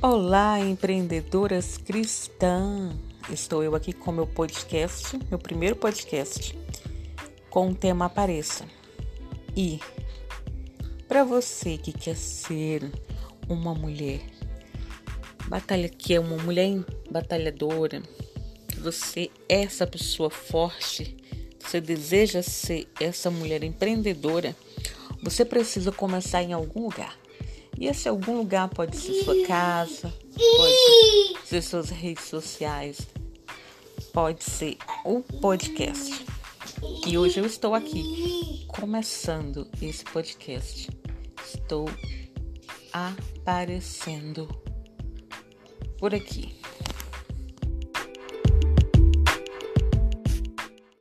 Olá, empreendedoras cristãs! Estou eu aqui com meu podcast, meu primeiro podcast, com o tema Apareça. E para você que quer ser uma mulher, batalha que é uma mulher batalhadora, que você é essa pessoa forte, você deseja ser essa mulher empreendedora, você precisa começar em algum lugar. E esse algum lugar pode ser sua casa, pode ser suas redes sociais, pode ser o podcast. E hoje eu estou aqui começando esse podcast. Estou aparecendo por aqui.